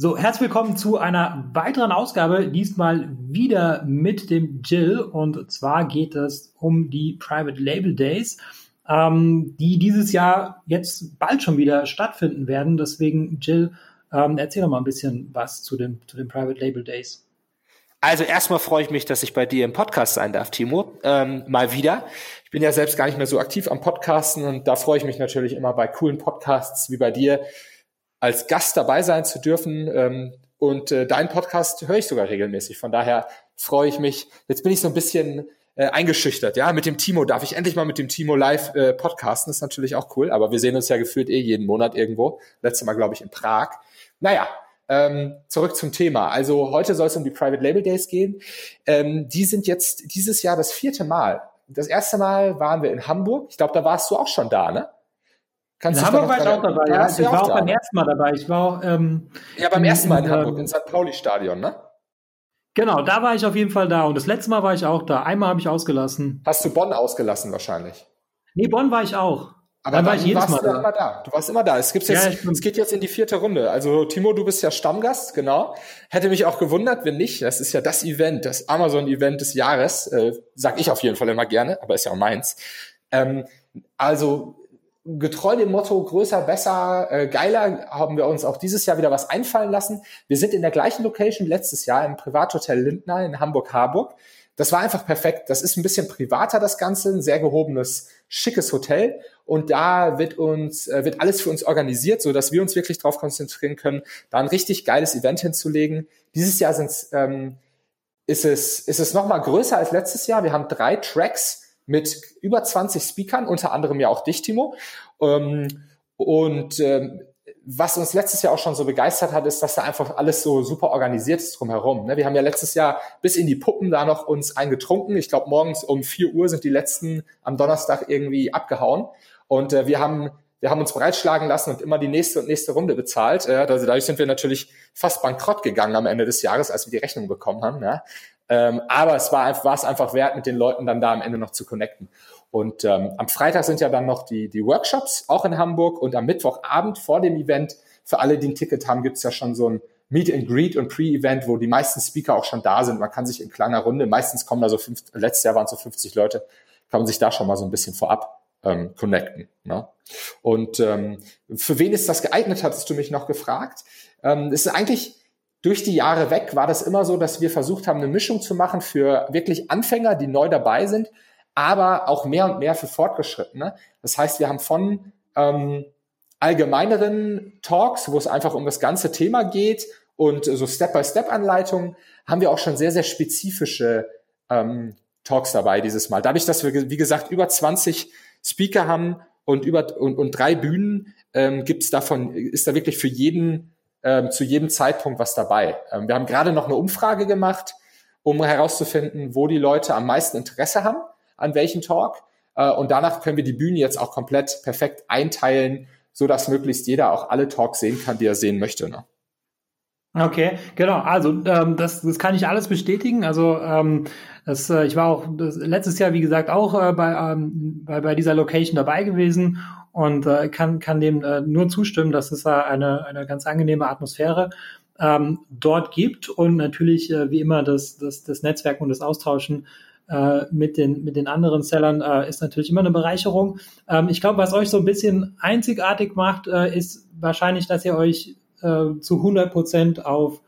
So, herzlich willkommen zu einer weiteren Ausgabe, diesmal wieder mit dem Jill. Und zwar geht es um die Private Label Days, ähm, die dieses Jahr jetzt bald schon wieder stattfinden werden. Deswegen, Jill, ähm, erzähl doch mal ein bisschen was zu, dem, zu den Private Label Days. Also erstmal freue ich mich, dass ich bei dir im Podcast sein darf, Timo. Ähm, mal wieder. Ich bin ja selbst gar nicht mehr so aktiv am Podcasten und da freue ich mich natürlich immer bei coolen Podcasts wie bei dir als Gast dabei sein zu dürfen. Ähm, und äh, deinen Podcast höre ich sogar regelmäßig. Von daher freue ich mich. Jetzt bin ich so ein bisschen äh, eingeschüchtert. Ja, mit dem Timo darf ich endlich mal mit dem Timo live äh, podcasten. Ist natürlich auch cool. Aber wir sehen uns ja gefühlt eh jeden Monat irgendwo. Letztes Mal, glaube ich, in Prag. Naja, ähm, zurück zum Thema. Also heute soll es um die Private Label Days gehen. Ähm, die sind jetzt dieses Jahr das vierte Mal. Das erste Mal waren wir in Hamburg. Ich glaube, da warst du auch schon da, ne? Kannst in Hamburg war ich auch dabei, ja. Ich war auch beim ersten Mal dabei. Ich war ähm, ja beim ersten Mal in, in Hamburg im St. Pauli Stadion, ne? Genau, da war ich auf jeden Fall da und das letzte Mal war ich auch da. Einmal habe ich ausgelassen. Hast du Bonn ausgelassen wahrscheinlich? Nee, Bonn war ich auch. Aber dann war ich jedes Mal da. immer da. Du warst immer da. Es, gibt's jetzt, ja, es geht jetzt in die vierte Runde. Also Timo, du bist ja Stammgast, genau. Hätte mich auch gewundert, wenn nicht. Das ist ja das Event, das Amazon-Event des Jahres. Äh, sag ich auf jeden Fall immer gerne, aber ist ja auch meins. Ähm, also getreu dem Motto größer, besser, äh, geiler haben wir uns auch dieses Jahr wieder was einfallen lassen. Wir sind in der gleichen Location letztes Jahr im Privathotel Lindner in Hamburg-Harburg. Das war einfach perfekt. Das ist ein bisschen privater, das Ganze, ein sehr gehobenes, schickes Hotel. Und da wird uns, äh, wird alles für uns organisiert, so dass wir uns wirklich darauf konzentrieren können, da ein richtig geiles Event hinzulegen. Dieses Jahr sind's, ähm, ist es, ist es nochmal größer als letztes Jahr. Wir haben drei Tracks mit über 20 Speakern, unter anderem ja auch dich, Timo. Ähm, und ähm, was uns letztes Jahr auch schon so begeistert hat, ist, dass da einfach alles so super organisiert ist drumherum. Ne? Wir haben ja letztes Jahr bis in die Puppen da noch uns eingetrunken. Ich glaube, morgens um 4 Uhr sind die letzten am Donnerstag irgendwie abgehauen. Und äh, wir haben wir haben uns breitschlagen lassen und immer die nächste und nächste Runde bezahlt. Also dadurch sind wir natürlich fast bankrott gegangen am Ende des Jahres, als wir die Rechnung bekommen haben. Ja? Ähm, aber es war, war es einfach wert, mit den Leuten dann da am Ende noch zu connecten. Und ähm, am Freitag sind ja dann noch die, die Workshops, auch in Hamburg. Und am Mittwochabend vor dem Event, für alle, die ein Ticket haben, gibt's ja schon so ein Meet and Greet und Pre-Event, wo die meisten Speaker auch schon da sind. Man kann sich in kleiner Runde, meistens kommen da so fünf, letztes Jahr waren es so 50 Leute, kann man sich da schon mal so ein bisschen vorab ähm, connecten. Ne? Und ähm, für wen ist das geeignet, hattest du mich noch gefragt. Ähm, es ist eigentlich durch die Jahre weg war das immer so, dass wir versucht haben, eine Mischung zu machen für wirklich Anfänger, die neu dabei sind, aber auch mehr und mehr für Fortgeschrittene. Das heißt, wir haben von ähm, allgemeineren Talks, wo es einfach um das ganze Thema geht und so Step-by-Step-Anleitungen, haben wir auch schon sehr, sehr spezifische ähm, Talks dabei dieses Mal. Dadurch, dass wir, wie gesagt, über 20 Speaker haben und über und, und drei Bühnen, ähm, gibt's davon, ist da wirklich für jeden ähm, zu jedem Zeitpunkt was dabei. Ähm, wir haben gerade noch eine Umfrage gemacht, um herauszufinden, wo die Leute am meisten Interesse haben, an welchen Talk. Äh, und danach können wir die Bühne jetzt auch komplett perfekt einteilen, so dass möglichst jeder auch alle Talks sehen kann, die er sehen möchte. Ne? Okay, genau. Also ähm, das, das kann ich alles bestätigen. Also ähm, das, äh, ich war auch das, letztes Jahr, wie gesagt, auch äh, bei, ähm, bei, bei dieser Location dabei gewesen und äh, kann, kann dem äh, nur zustimmen, dass es da eine, eine ganz angenehme Atmosphäre ähm, dort gibt und natürlich äh, wie immer das, das, das Netzwerken und das Austauschen äh, mit, den, mit den anderen Sellern äh, ist natürlich immer eine Bereicherung. Ähm, ich glaube, was euch so ein bisschen einzigartig macht, äh, ist wahrscheinlich, dass ihr euch äh, zu 100 Prozent auf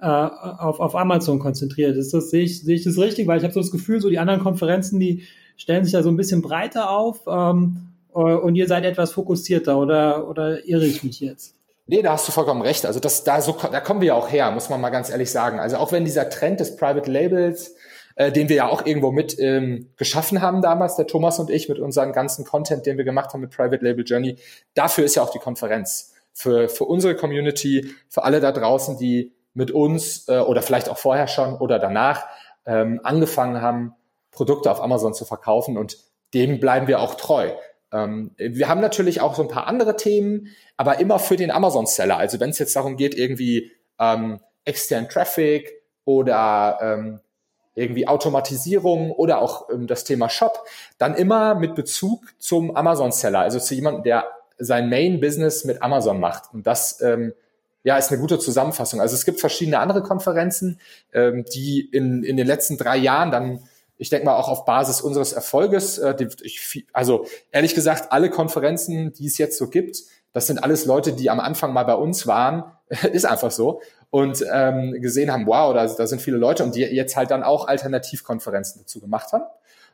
äh, auf, auf Amazon konzentriert. Ist das, sehe ich, sehe ich das richtig? Weil ich habe so das Gefühl, so die anderen Konferenzen, die stellen sich da so ein bisschen breiter auf. Ähm, äh, und ihr seid etwas fokussierter oder, oder irre ich mich jetzt? Nee, da hast du vollkommen recht. Also das, da, so, da kommen wir ja auch her, muss man mal ganz ehrlich sagen. Also auch wenn dieser Trend des Private Labels, äh, den wir ja auch irgendwo mit ähm, geschaffen haben damals, der Thomas und ich, mit unserem ganzen Content, den wir gemacht haben mit Private Label Journey, dafür ist ja auch die Konferenz. Für, für unsere Community, für alle da draußen, die mit uns äh, oder vielleicht auch vorher schon oder danach ähm, angefangen haben, Produkte auf Amazon zu verkaufen und dem bleiben wir auch treu. Ähm, wir haben natürlich auch so ein paar andere Themen, aber immer für den Amazon-Seller. Also wenn es jetzt darum geht, irgendwie ähm, externen Traffic oder ähm, irgendwie Automatisierung oder auch ähm, das Thema Shop, dann immer mit Bezug zum Amazon-Seller, also zu jemandem, der sein Main-Business mit Amazon macht. Und das ähm, ja, ist eine gute Zusammenfassung. Also es gibt verschiedene andere Konferenzen, ähm, die in, in den letzten drei Jahren dann ich denke mal auch auf Basis unseres Erfolges, äh, die, ich, also ehrlich gesagt, alle Konferenzen, die es jetzt so gibt, das sind alles Leute, die am Anfang mal bei uns waren, ist einfach so, und ähm, gesehen haben, wow, da, da sind viele Leute und die jetzt halt dann auch Alternativkonferenzen dazu gemacht haben.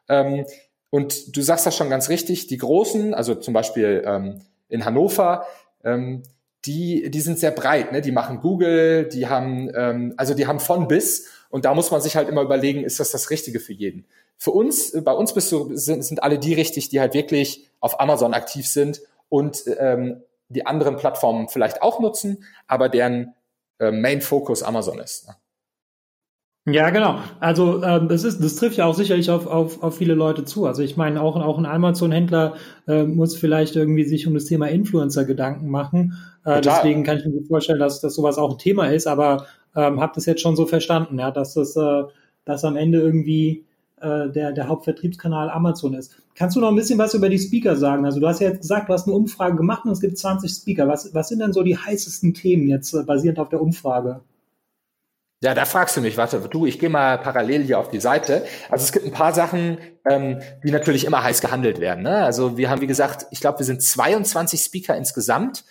Ähm, und du sagst das schon ganz richtig, die großen, also zum Beispiel ähm, in Hannover, ähm, die, die sind sehr breit, ne? Die machen Google, die haben, ähm, also die haben von bis und da muss man sich halt immer überlegen, ist das das Richtige für jeden? Für uns, bei uns bist du, sind, sind alle die richtig, die halt wirklich auf Amazon aktiv sind und ähm, die anderen Plattformen vielleicht auch nutzen, aber deren äh, Main Focus Amazon ist. Ne? Ja, genau. Also ähm, das ist, das trifft ja auch sicherlich auf, auf, auf viele Leute zu. Also ich meine, auch, auch ein Amazon-Händler äh, muss vielleicht irgendwie sich um das Thema Influencer Gedanken machen. Äh, deswegen kann ich mir vorstellen, dass, dass sowas auch ein Thema ist, aber ähm, habe das jetzt schon so verstanden, ja, dass das äh, dass am Ende irgendwie äh, der, der Hauptvertriebskanal Amazon ist. Kannst du noch ein bisschen was über die Speaker sagen? Also du hast ja jetzt gesagt, du hast eine Umfrage gemacht und es gibt 20 Speaker. Was, was sind denn so die heißesten Themen jetzt äh, basierend auf der Umfrage? Ja, da fragst du mich, warte, du, ich gehe mal parallel hier auf die Seite. Also es gibt ein paar Sachen, ähm, die natürlich immer heiß gehandelt werden. Ne? Also wir haben, wie gesagt, ich glaube, wir sind 22 Speaker insgesamt.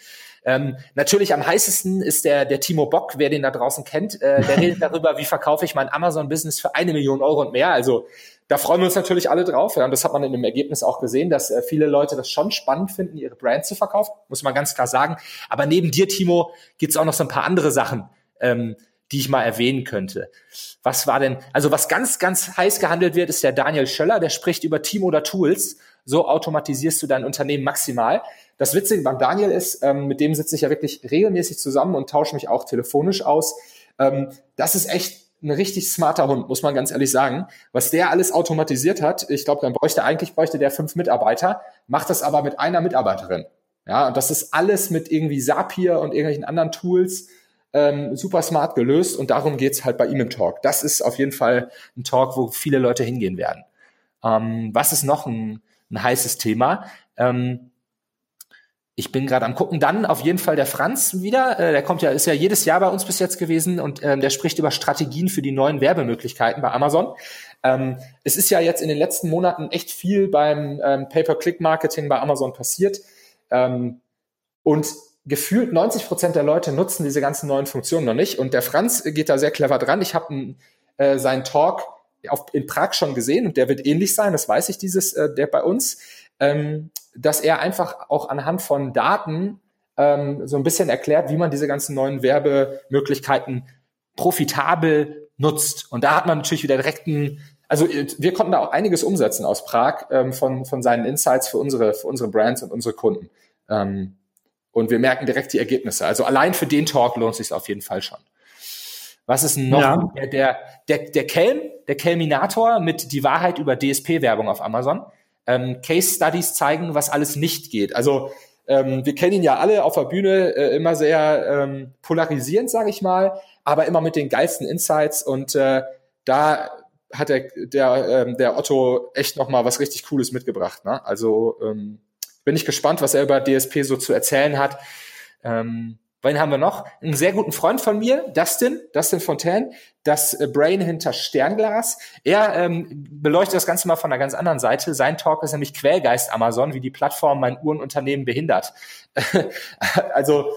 Ähm, natürlich am heißesten ist der, der Timo Bock, wer den da draußen kennt. Äh, der redet darüber, wie verkaufe ich mein Amazon-Business für eine Million Euro und mehr. Also da freuen wir uns natürlich alle drauf. Ja, und das hat man in dem Ergebnis auch gesehen, dass äh, viele Leute das schon spannend finden, ihre Brand zu verkaufen, muss man ganz klar sagen. Aber neben dir, Timo, gibt's auch noch so ein paar andere Sachen, ähm, die ich mal erwähnen könnte. Was war denn, also was ganz, ganz heiß gehandelt wird, ist der Daniel Schöller, der spricht über Team oder Tools. So automatisierst du dein Unternehmen maximal. Das Witzige beim Daniel ist, ähm, mit dem sitze ich ja wirklich regelmäßig zusammen und tausche mich auch telefonisch aus. Ähm, das ist echt ein richtig smarter Hund, muss man ganz ehrlich sagen. Was der alles automatisiert hat, ich glaube, dann bräuchte eigentlich bräuchte der fünf Mitarbeiter, macht das aber mit einer Mitarbeiterin. Ja, und das ist alles mit irgendwie Zapier und irgendwelchen anderen Tools ähm, super smart gelöst und darum geht's halt bei ihm im Talk. Das ist auf jeden Fall ein Talk, wo viele Leute hingehen werden. Ähm, was ist noch ein, ein heißes Thema? Ähm, ich bin gerade am gucken. Dann auf jeden Fall der Franz wieder. Äh, der kommt ja, ist ja jedes Jahr bei uns bis jetzt gewesen und ähm, der spricht über Strategien für die neuen Werbemöglichkeiten bei Amazon. Ähm, es ist ja jetzt in den letzten Monaten echt viel beim ähm, Pay-per-Click-Marketing bei Amazon passiert. Ähm, und gefühlt 90 Prozent der Leute nutzen diese ganzen neuen Funktionen noch nicht. Und der Franz geht da sehr clever dran. Ich habe äh, seinen Talk auf, in Prag schon gesehen und der wird ähnlich sein, das weiß ich, dieses, äh, der bei uns ähm, dass er einfach auch anhand von Daten ähm, so ein bisschen erklärt, wie man diese ganzen neuen Werbemöglichkeiten profitabel nutzt. Und da hat man natürlich wieder direkt einen, also wir konnten da auch einiges umsetzen aus Prag ähm, von, von seinen Insights für unsere, für unsere Brands und unsere Kunden. Ähm, und wir merken direkt die Ergebnisse. Also allein für den Talk lohnt sich auf jeden Fall schon. Was ist noch? Ja. Der, der, der, der Kelm, der Kelminator mit die Wahrheit über DSP-Werbung auf Amazon ähm, Case Studies zeigen, was alles nicht geht. Also ähm, wir kennen ihn ja alle auf der Bühne äh, immer sehr ähm, polarisierend, sage ich mal, aber immer mit den geilsten Insights und äh, da hat der, der, ähm, der Otto echt noch mal was richtig Cooles mitgebracht. Ne? Also ähm, bin ich gespannt, was er über DSP so zu erzählen hat. Ähm, Wen haben wir noch? Einen sehr guten Freund von mir, Dustin, Dustin Fontaine, das äh, Brain hinter Sternglas. Er ähm, beleuchtet das Ganze mal von einer ganz anderen Seite. Sein Talk ist nämlich Quellgeist Amazon, wie die Plattform mein Uhrenunternehmen behindert. also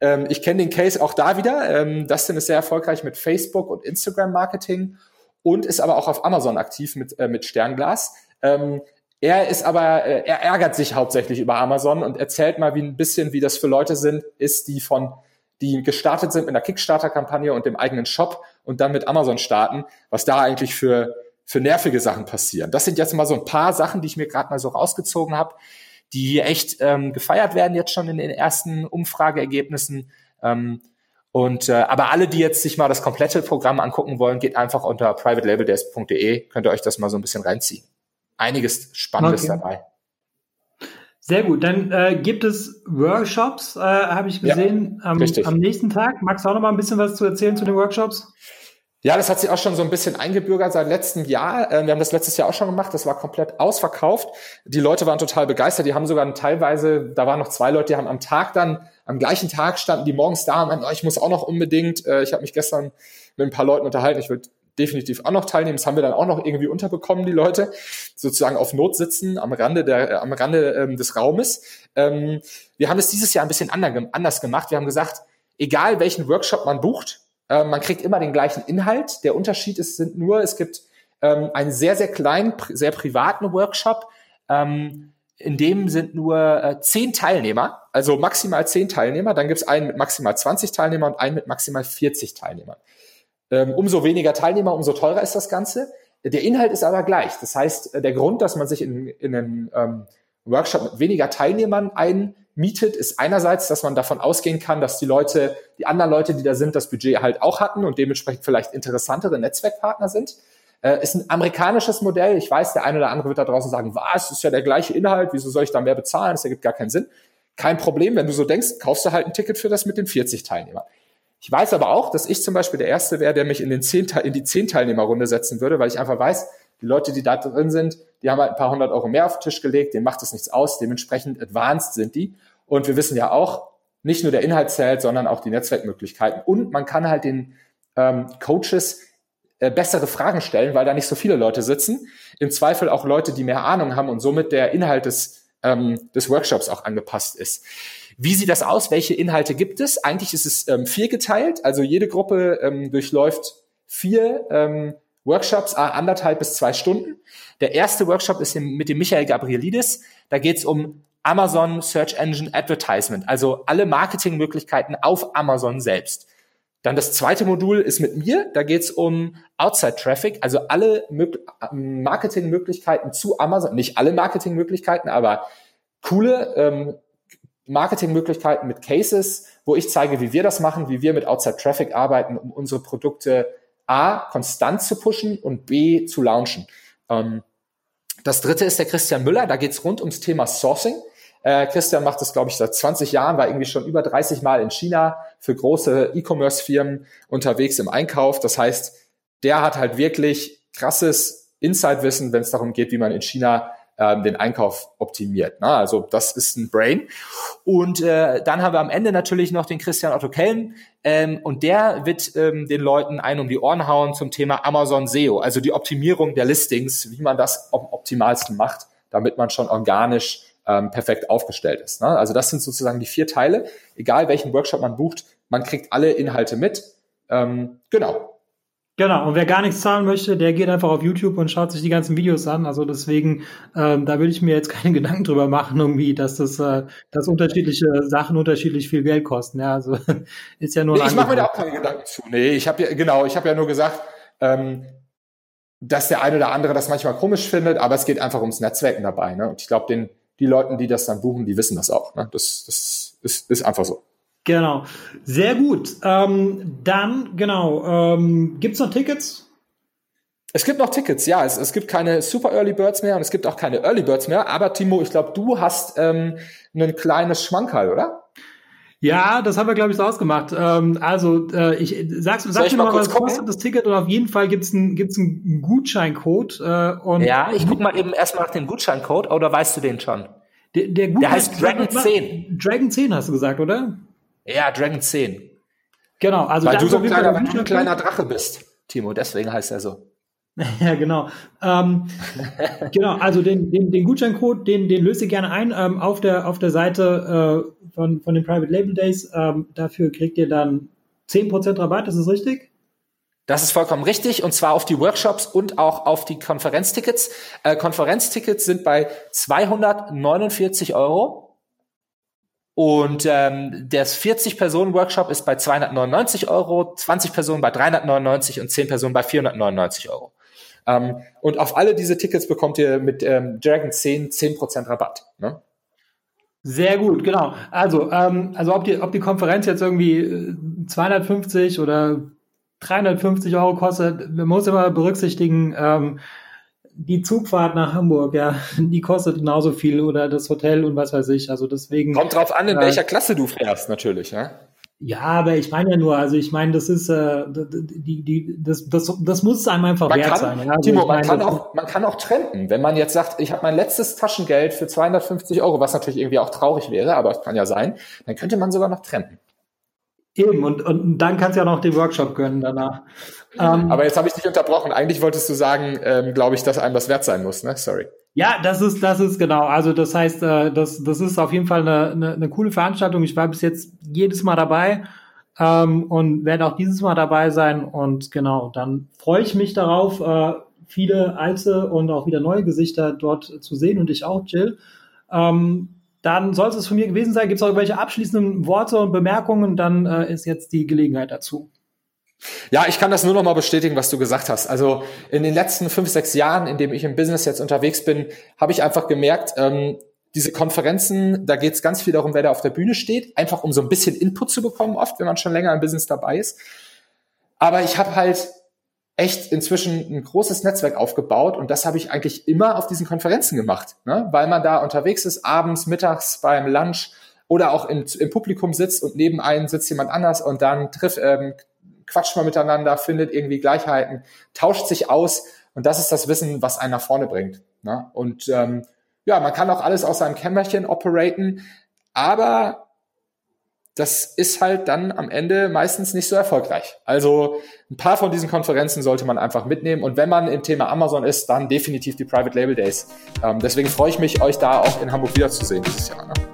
ähm, ich kenne den Case auch da wieder. Ähm, Dustin ist sehr erfolgreich mit Facebook und Instagram Marketing und ist aber auch auf Amazon aktiv mit, äh, mit Sternglas. Ähm, er ist aber, äh, er ärgert sich hauptsächlich über Amazon und erzählt mal wie ein bisschen, wie das für Leute sind, ist, die von, die gestartet sind mit einer Kickstarter-Kampagne und dem eigenen Shop und dann mit Amazon starten, was da eigentlich für, für nervige Sachen passieren. Das sind jetzt mal so ein paar Sachen, die ich mir gerade mal so rausgezogen habe, die echt ähm, gefeiert werden jetzt schon in den ersten Umfrageergebnissen. Ähm, und äh, aber alle, die jetzt sich mal das komplette Programm angucken wollen, geht einfach unter privatelabeldesk.de, könnt ihr euch das mal so ein bisschen reinziehen einiges Spannendes okay. dabei. Sehr gut. Dann äh, gibt es Workshops, äh, habe ich gesehen, ja, am, am, nächsten Tag. Magst du auch noch mal ein bisschen was zu erzählen zu den Workshops? Ja, das hat sich auch schon so ein bisschen eingebürgert seit letztem Jahr. Ähm, wir haben das letztes Jahr auch schon gemacht. Das war komplett ausverkauft. Die Leute waren total begeistert. Die haben sogar teilweise, da waren noch zwei Leute, die haben am Tag dann, am gleichen Tag standen die morgens da und meinten, oh, ich muss auch noch unbedingt. Äh, ich habe mich gestern mit ein paar Leuten unterhalten. Ich würde definitiv auch noch teilnehmen. Das haben wir dann auch noch irgendwie unterbekommen, die Leute, sozusagen auf Not sitzen am Rande der, äh, am Rande ähm, des Raumes. Ähm, wir haben es dieses Jahr ein bisschen anders gemacht. Wir haben gesagt, egal welchen Workshop man bucht, äh, man kriegt immer den gleichen Inhalt. Der Unterschied ist sind nur, es gibt ähm, einen sehr, sehr kleinen, sehr privaten Workshop. Ähm, in dem sind nur äh, zehn Teilnehmer, also maximal zehn Teilnehmer. Dann gibt es einen mit maximal 20 Teilnehmern und einen mit maximal 40 Teilnehmern. Ähm, umso weniger Teilnehmer, umso teurer ist das Ganze. Der Inhalt ist aber gleich. Das heißt, der Grund, dass man sich in, in einen ähm, Workshop mit weniger Teilnehmern ein mietet, ist einerseits, dass man davon ausgehen kann, dass die Leute, die anderen Leute, die da sind, das Budget halt auch hatten und dementsprechend vielleicht interessantere Netzwerkpartner sind. Äh, ist ein amerikanisches Modell. Ich weiß, der eine oder andere wird da draußen sagen, was, ist ja der gleiche Inhalt, wieso soll ich da mehr bezahlen? Das ergibt gar keinen Sinn. Kein Problem, wenn du so denkst, kaufst du halt ein Ticket für das mit den 40 Teilnehmern. Ich weiß aber auch, dass ich zum Beispiel der Erste wäre, der mich in, den 10, in die 10 Teilnehmerrunde setzen würde, weil ich einfach weiß, die Leute, die da drin sind, die haben halt ein paar hundert Euro mehr auf den Tisch gelegt, denen macht das nichts aus, dementsprechend advanced sind die. Und wir wissen ja auch, nicht nur der Inhalt zählt, sondern auch die Netzwerkmöglichkeiten. Und man kann halt den ähm, Coaches äh, bessere Fragen stellen, weil da nicht so viele Leute sitzen. Im Zweifel auch Leute, die mehr Ahnung haben und somit der Inhalt des, ähm, des Workshops auch angepasst ist. Wie sieht das aus? Welche Inhalte gibt es? Eigentlich ist es ähm, vier geteilt. Also jede Gruppe ähm, durchläuft vier ähm, Workshops, anderthalb bis zwei Stunden. Der erste Workshop ist mit dem Michael Gabrielidis. Da geht es um Amazon Search Engine Advertisement, also alle Marketingmöglichkeiten auf Amazon selbst. Dann das zweite Modul ist mit mir, da geht es um Outside Traffic, also alle Marketingmöglichkeiten zu Amazon, nicht alle Marketingmöglichkeiten, aber coole ähm, Marketingmöglichkeiten mit Cases, wo ich zeige, wie wir das machen, wie wir mit Outside Traffic arbeiten, um unsere Produkte A, konstant zu pushen und B, zu launchen. Ähm, das dritte ist der Christian Müller, da geht's rund ums Thema Sourcing. Äh, Christian macht das, glaube ich, seit 20 Jahren, war irgendwie schon über 30 Mal in China für große E-Commerce-Firmen unterwegs im Einkauf. Das heißt, der hat halt wirklich krasses Inside-Wissen, wenn es darum geht, wie man in China ähm, den Einkauf optimiert. Ne? Also das ist ein Brain. Und äh, dann haben wir am Ende natürlich noch den Christian Otto Kellen ähm, und der wird ähm, den Leuten ein um die Ohren hauen zum Thema Amazon SEO, also die Optimierung der Listings, wie man das am optimalsten macht, damit man schon organisch ähm, perfekt aufgestellt ist. Ne? Also das sind sozusagen die vier Teile. Egal welchen Workshop man bucht, man kriegt alle Inhalte mit. Ähm, genau. Genau, und wer gar nichts zahlen möchte, der geht einfach auf YouTube und schaut sich die ganzen Videos an. Also deswegen, ähm, da würde ich mir jetzt keine Gedanken drüber machen, irgendwie, dass das, äh, dass unterschiedliche Sachen unterschiedlich viel Geld kosten. Ja, also ist ja nur. Nee, ich mache mir da auch keine Gedanken zu. Nee, ich habe ja, genau, ich habe ja nur gesagt, ähm, dass der eine oder andere das manchmal komisch findet, aber es geht einfach ums Netzwerken dabei. Ne? Und ich glaube, den, die Leuten, die das dann buchen, die wissen das auch. Ne? Das, das ist, ist einfach so. Genau. Sehr gut. Ähm, dann, genau, ähm, gibt es noch Tickets? Es gibt noch Tickets, ja. Es, es gibt keine Super Early Birds mehr und es gibt auch keine Early Birds mehr. Aber Timo, ich glaube, du hast ähm, ein kleines Schmankerl, oder? Ja, das haben wir, glaube ich, so ausgemacht. Ähm, also, äh, ich sag's, sag mir mal, mal was kostet das Ticket und auf jeden Fall gibt's einen gibt's einen Gutscheincode. Äh, und ja, ich guck mal eben erstmal nach dem Gutscheincode, oder weißt du den schon? Der, der, der heißt Dragon 10. Dragon 10 hast du gesagt, oder? Ja, Dragon 10. Genau, also weil du so ein kleiner, ein kleiner Drache bist, Timo, deswegen heißt er so. ja, genau. Ähm, genau, also den, den, den Gutscheincode, den, den löst ihr gerne ein ähm, auf, der, auf der Seite äh, von, von den Private Label Days. Ähm, dafür kriegt ihr dann 10% Rabatt, ist das richtig? Das ist vollkommen richtig und zwar auf die Workshops und auch auf die Konferenztickets. Äh, Konferenztickets sind bei 249 Euro und ähm, der 40-Personen-Workshop ist bei 299 Euro, 20 Personen bei 399 und 10 Personen bei 499 Euro. Ähm, und auf alle diese Tickets bekommt ihr mit ähm, Dragon 10 10% Rabatt. Ne? Sehr gut, genau. Also, ähm, also ob die, ob die Konferenz jetzt irgendwie 250 äh, oder 350 Euro kostet, man muss immer berücksichtigen, ähm, die Zugfahrt nach Hamburg, ja, die kostet genauso viel oder das Hotel und was weiß ich. Also deswegen. Kommt drauf an, in äh, welcher Klasse du fährst, natürlich, ja. Ja, aber ich meine ja nur, also ich meine, das ist, äh, die, die, das, das, das muss einem einfach man wert kann, sein. Also Timo, man, kann auch, man kann auch trenden. Wenn man jetzt sagt, ich habe mein letztes Taschengeld für 250 Euro, was natürlich irgendwie auch traurig wäre, aber es kann ja sein, dann könnte man sogar noch trenden. Eben, und, und dann kannst du ja noch den Workshop gönnen danach. Ähm, aber jetzt habe ich dich unterbrochen. Eigentlich wolltest du sagen, ähm, glaube ich, dass einem das wert sein muss, ne? Sorry. Ja, das ist, das ist genau. Also das heißt, äh, das, das ist auf jeden Fall eine, eine, eine coole Veranstaltung. Ich war bis jetzt jedes Mal dabei ähm, und werde auch dieses Mal dabei sein. Und genau, dann freue ich mich darauf, äh, viele alte und auch wieder neue Gesichter dort zu sehen und ich auch, Jill. Ähm, dann soll es von mir gewesen sein. Gibt es auch irgendwelche abschließenden Worte und Bemerkungen? Dann äh, ist jetzt die Gelegenheit dazu. Ja, ich kann das nur noch mal bestätigen, was du gesagt hast. Also in den letzten fünf, sechs Jahren, in dem ich im Business jetzt unterwegs bin, habe ich einfach gemerkt, ähm, diese Konferenzen, da geht es ganz viel darum, wer da auf der Bühne steht, einfach um so ein bisschen Input zu bekommen, oft, wenn man schon länger im Business dabei ist. Aber ich habe halt echt inzwischen ein großes Netzwerk aufgebaut und das habe ich eigentlich immer auf diesen Konferenzen gemacht, ne? weil man da unterwegs ist, abends, mittags beim Lunch oder auch im, im Publikum sitzt und neben einem sitzt jemand anders und dann trifft, ähm, quatscht man miteinander, findet irgendwie Gleichheiten, tauscht sich aus und das ist das Wissen, was einen nach vorne bringt. Ne? Und ähm, ja, man kann auch alles aus seinem Kämmerchen operaten, aber das ist halt dann am Ende meistens nicht so erfolgreich. Also ein paar von diesen Konferenzen sollte man einfach mitnehmen. Und wenn man im Thema Amazon ist, dann definitiv die Private Label Days. Ähm, deswegen freue ich mich, euch da auch in Hamburg wiederzusehen dieses Jahr. Ne?